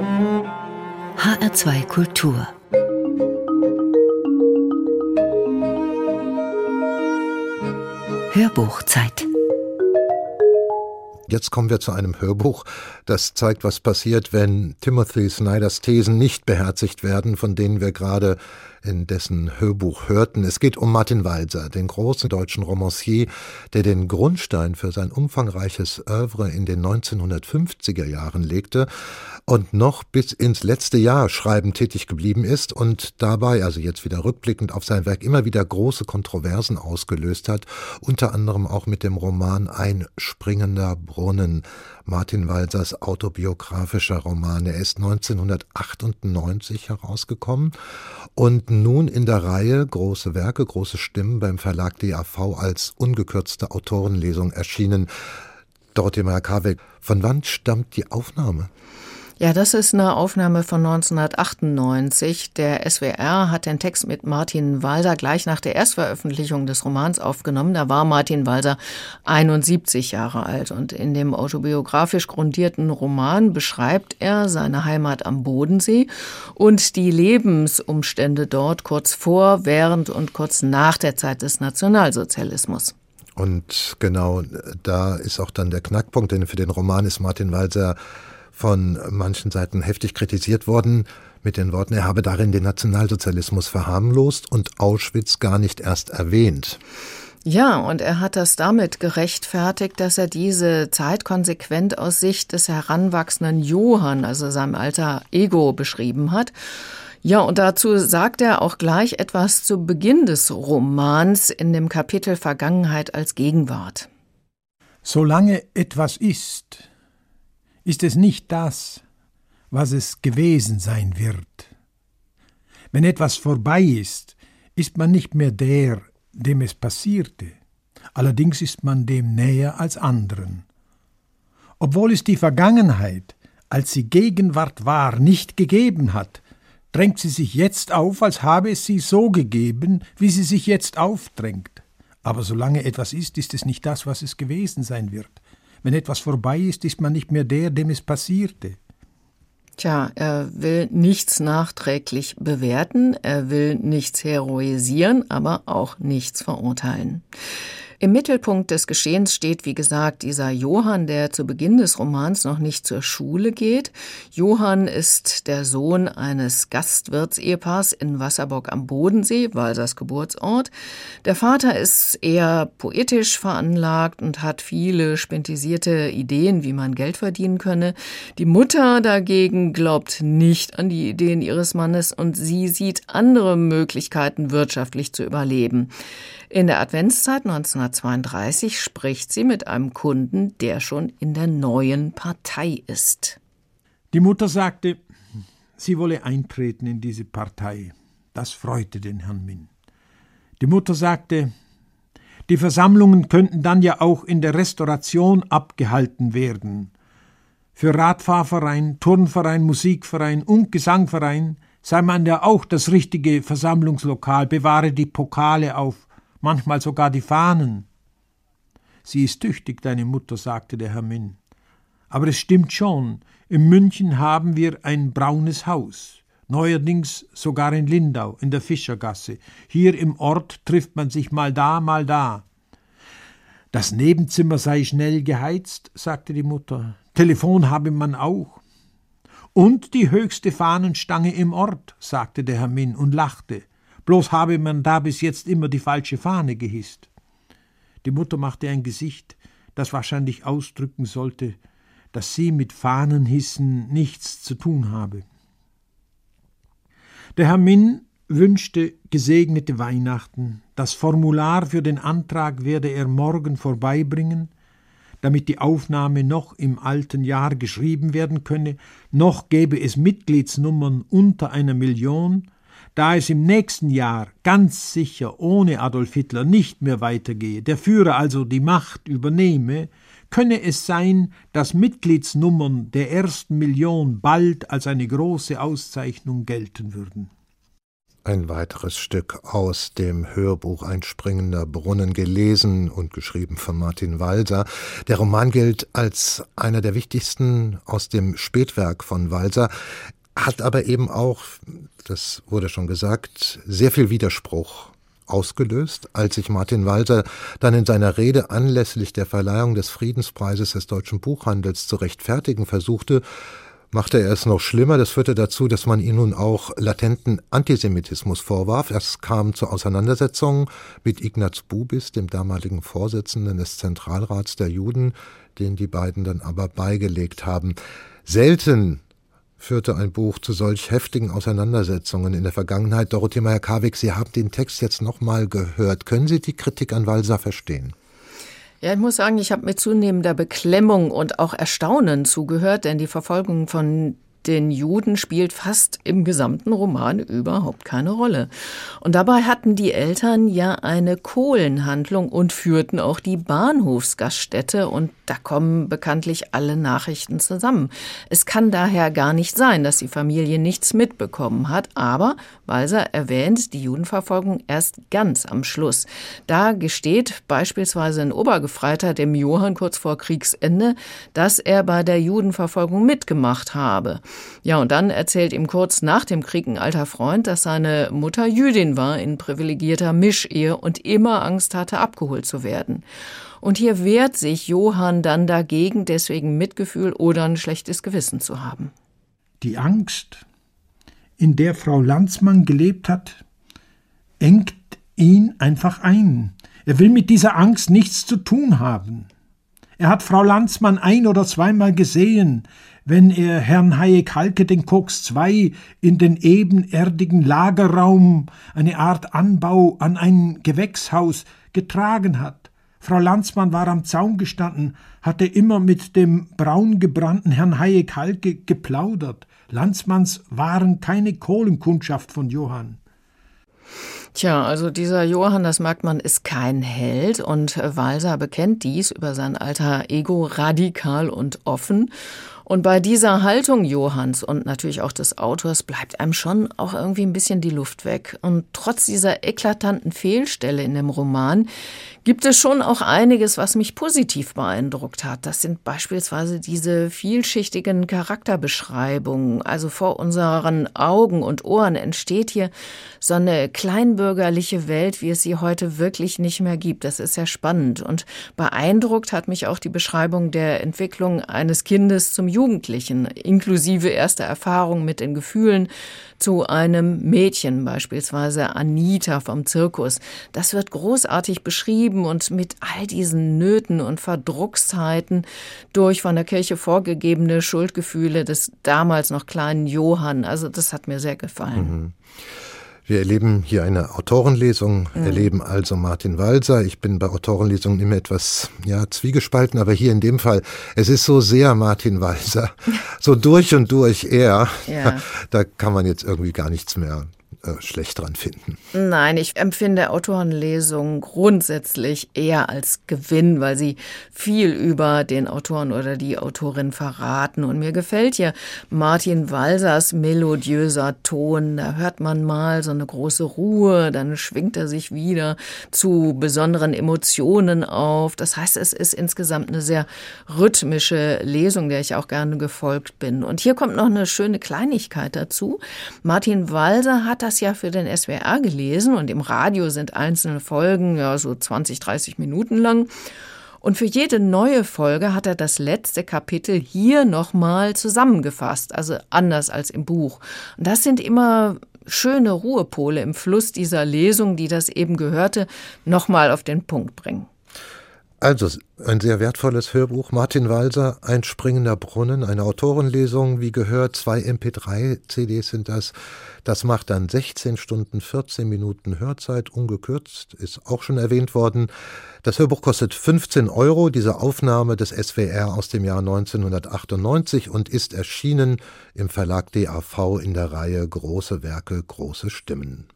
HR2 Kultur. Hörbuchzeit. Jetzt kommen wir zu einem Hörbuch, das zeigt, was passiert, wenn Timothy Snyders Thesen nicht beherzigt werden, von denen wir gerade in dessen Hörbuch hörten. Es geht um Martin Walser, den großen deutschen Romancier, der den Grundstein für sein umfangreiches Övre in den 1950er Jahren legte und noch bis ins letzte Jahr schreiben tätig geblieben ist und dabei, also jetzt wieder rückblickend auf sein Werk, immer wieder große Kontroversen ausgelöst hat, unter anderem auch mit dem Roman Ein springender Brunnen, Martin Walsers autobiografischer Roman. Er ist 1998 herausgekommen und nun in der Reihe Große Werke, große Stimmen beim Verlag DAV als ungekürzte Autorenlesung erschienen. Dorothee Meyer-Karweg, von wann stammt die Aufnahme? Ja, das ist eine Aufnahme von 1998. Der SWR hat den Text mit Martin Walser gleich nach der Erstveröffentlichung des Romans aufgenommen. Da war Martin Walser 71 Jahre alt und in dem autobiografisch grundierten Roman beschreibt er seine Heimat am Bodensee und die Lebensumstände dort kurz vor, während und kurz nach der Zeit des Nationalsozialismus. Und genau da ist auch dann der Knackpunkt, denn für den Roman ist Martin Walser von manchen Seiten heftig kritisiert worden mit den Worten, er habe darin den Nationalsozialismus verharmlost und Auschwitz gar nicht erst erwähnt. Ja, und er hat das damit gerechtfertigt, dass er diese Zeit konsequent aus Sicht des heranwachsenden Johann, also seinem alter Ego, beschrieben hat. Ja, und dazu sagt er auch gleich etwas zu Beginn des Romans in dem Kapitel Vergangenheit als Gegenwart. Solange etwas ist, ist es nicht das, was es gewesen sein wird. Wenn etwas vorbei ist, ist man nicht mehr der, dem es passierte, allerdings ist man dem näher als anderen. Obwohl es die Vergangenheit, als sie Gegenwart war, nicht gegeben hat, drängt sie sich jetzt auf, als habe es sie so gegeben, wie sie sich jetzt aufdrängt. Aber solange etwas ist, ist es nicht das, was es gewesen sein wird. Wenn etwas vorbei ist, ist man nicht mehr der, dem es passierte. Tja, er will nichts nachträglich bewerten, er will nichts heroisieren, aber auch nichts verurteilen. Im Mittelpunkt des Geschehens steht, wie gesagt, dieser Johann, der zu Beginn des Romans noch nicht zur Schule geht. Johann ist der Sohn eines Gastwirtsehepaars in Wasserburg am Bodensee, Walsers Geburtsort. Der Vater ist eher poetisch veranlagt und hat viele spintisierte Ideen, wie man Geld verdienen könne. Die Mutter dagegen glaubt nicht an die Ideen ihres Mannes und sie sieht andere Möglichkeiten, wirtschaftlich zu überleben. In der Adventszeit 1932 spricht sie mit einem Kunden, der schon in der neuen Partei ist. Die Mutter sagte, sie wolle eintreten in diese Partei. Das freute den Herrn Min. Die Mutter sagte, die Versammlungen könnten dann ja auch in der Restauration abgehalten werden. Für Radfahrverein, Turnverein, Musikverein und Gesangverein sei man ja auch das richtige Versammlungslokal, bewahre die Pokale auf, manchmal sogar die Fahnen. Sie ist tüchtig, deine Mutter, sagte der Herr Min. Aber es stimmt schon, in München haben wir ein braunes Haus, neuerdings sogar in Lindau, in der Fischergasse. Hier im Ort trifft man sich mal da, mal da. Das Nebenzimmer sei schnell geheizt, sagte die Mutter. Telefon habe man auch. Und die höchste Fahnenstange im Ort, sagte der Herr Min und lachte bloß habe man da bis jetzt immer die falsche Fahne gehisst. Die Mutter machte ein Gesicht, das wahrscheinlich ausdrücken sollte, dass sie mit Fahnenhissen nichts zu tun habe. Der Herr Min wünschte gesegnete Weihnachten. Das Formular für den Antrag werde er morgen vorbeibringen, damit die Aufnahme noch im alten Jahr geschrieben werden könne, noch gäbe es Mitgliedsnummern unter einer Million, da es im nächsten Jahr ganz sicher ohne Adolf Hitler nicht mehr weitergehe, der Führer also die Macht übernehme, könne es sein, dass Mitgliedsnummern der ersten Million bald als eine große Auszeichnung gelten würden. Ein weiteres Stück aus dem Hörbuch Ein springender Brunnen gelesen und geschrieben von Martin Walser. Der Roman gilt als einer der wichtigsten aus dem Spätwerk von Walser, hat aber eben auch, das wurde schon gesagt, sehr viel Widerspruch ausgelöst, als sich Martin Walser dann in seiner Rede anlässlich der Verleihung des Friedenspreises des deutschen Buchhandels zu rechtfertigen versuchte, machte er es noch schlimmer. Das führte dazu, dass man ihm nun auch latenten Antisemitismus vorwarf. Es kam zu Auseinandersetzungen mit Ignaz Bubis, dem damaligen Vorsitzenden des Zentralrats der Juden, den die beiden dann aber beigelegt haben. Selten führte ein Buch zu solch heftigen Auseinandersetzungen in der Vergangenheit. Dorothee Meyer-Karwig, Sie haben den Text jetzt nochmal gehört. Können Sie die Kritik an Walser verstehen? Ja, ich muss sagen, ich habe mit zunehmender Beklemmung und auch Erstaunen zugehört, denn die Verfolgung von den Juden spielt fast im gesamten Roman überhaupt keine Rolle. Und dabei hatten die Eltern ja eine Kohlenhandlung und führten auch die Bahnhofsgaststätte und da kommen bekanntlich alle Nachrichten zusammen. Es kann daher gar nicht sein, dass die Familie nichts mitbekommen hat, aber Walser erwähnt die Judenverfolgung erst ganz am Schluss. Da gesteht beispielsweise ein Obergefreiter dem Johann kurz vor Kriegsende, dass er bei der Judenverfolgung mitgemacht habe. Ja, und dann erzählt ihm kurz nach dem Krieg ein alter Freund, dass seine Mutter Jüdin war in privilegierter Mischehe und immer Angst hatte, abgeholt zu werden. Und hier wehrt sich Johann dann dagegen, deswegen Mitgefühl oder ein schlechtes Gewissen zu haben. Die Angst, in der Frau Landsmann gelebt hat, engt ihn einfach ein. Er will mit dieser Angst nichts zu tun haben. Er hat Frau Landsmann ein oder zweimal gesehen, wenn er Herrn Hayek Halke den Koks 2 in den ebenerdigen Lagerraum, eine Art Anbau an ein Gewächshaus, getragen hat. Frau Landsmann war am Zaun gestanden, hatte immer mit dem braungebrannten Herrn Hayek Halke geplaudert. Landsmanns waren keine Kohlenkundschaft von Johann. Tja, also dieser Johann, das merkt man, ist kein Held und Walser bekennt dies über sein alter Ego radikal und offen. Und bei dieser Haltung Johanns und natürlich auch des Autors bleibt einem schon auch irgendwie ein bisschen die Luft weg. Und trotz dieser eklatanten Fehlstelle in dem Roman gibt es schon auch einiges, was mich positiv beeindruckt hat. Das sind beispielsweise diese vielschichtigen Charakterbeschreibungen. Also vor unseren Augen und Ohren entsteht hier so eine kleinbürgerliche Welt, wie es sie heute wirklich nicht mehr gibt. Das ist sehr spannend. Und beeindruckt hat mich auch die Beschreibung der Entwicklung eines Kindes zum Jugendlichen, inklusive erster Erfahrung mit den Gefühlen zu einem Mädchen, beispielsweise Anita vom Zirkus. Das wird großartig beschrieben und mit all diesen Nöten und Verdruckszeiten durch von der Kirche vorgegebene Schuldgefühle des damals noch kleinen Johann. Also das hat mir sehr gefallen. Mhm. Wir erleben hier eine Autorenlesung, mhm. erleben also Martin Walser. Ich bin bei Autorenlesungen immer etwas ja, zwiegespalten, aber hier in dem Fall, es ist so sehr Martin Walser, so durch und durch er. Ja. Da kann man jetzt irgendwie gar nichts mehr äh, schlecht dran finden. Nein, ich empfinde Autorenlesungen grundsätzlich eher als Gewinn, weil sie viel über den Autoren oder die Autorin verraten. Und mir gefällt hier Martin Walsers melodiöser Ton. Da hört man mal so eine große Ruhe, dann schwingt er sich wieder zu besonderen Emotionen auf. Das heißt, es ist insgesamt eine sehr rhythmische Lesung, der ich auch gerne gefolgt bin. Und hier kommt noch eine schöne Kleinigkeit dazu. Martin Walser hat das das ja für den SWR gelesen und im Radio sind einzelne Folgen ja so 20, 30 Minuten lang. Und für jede neue Folge hat er das letzte Kapitel hier nochmal zusammengefasst, also anders als im Buch. Und das sind immer schöne Ruhepole im Fluss dieser Lesung, die das eben gehörte, nochmal auf den Punkt bringen. Also ein sehr wertvolles Hörbuch. Martin Walser, Ein springender Brunnen, eine Autorenlesung, wie gehört, zwei MP3-CDs sind das. Das macht dann 16 Stunden, 14 Minuten Hörzeit, ungekürzt, ist auch schon erwähnt worden. Das Hörbuch kostet 15 Euro, diese Aufnahme des SWR aus dem Jahr 1998 und ist erschienen im Verlag DAV in der Reihe Große Werke, große Stimmen.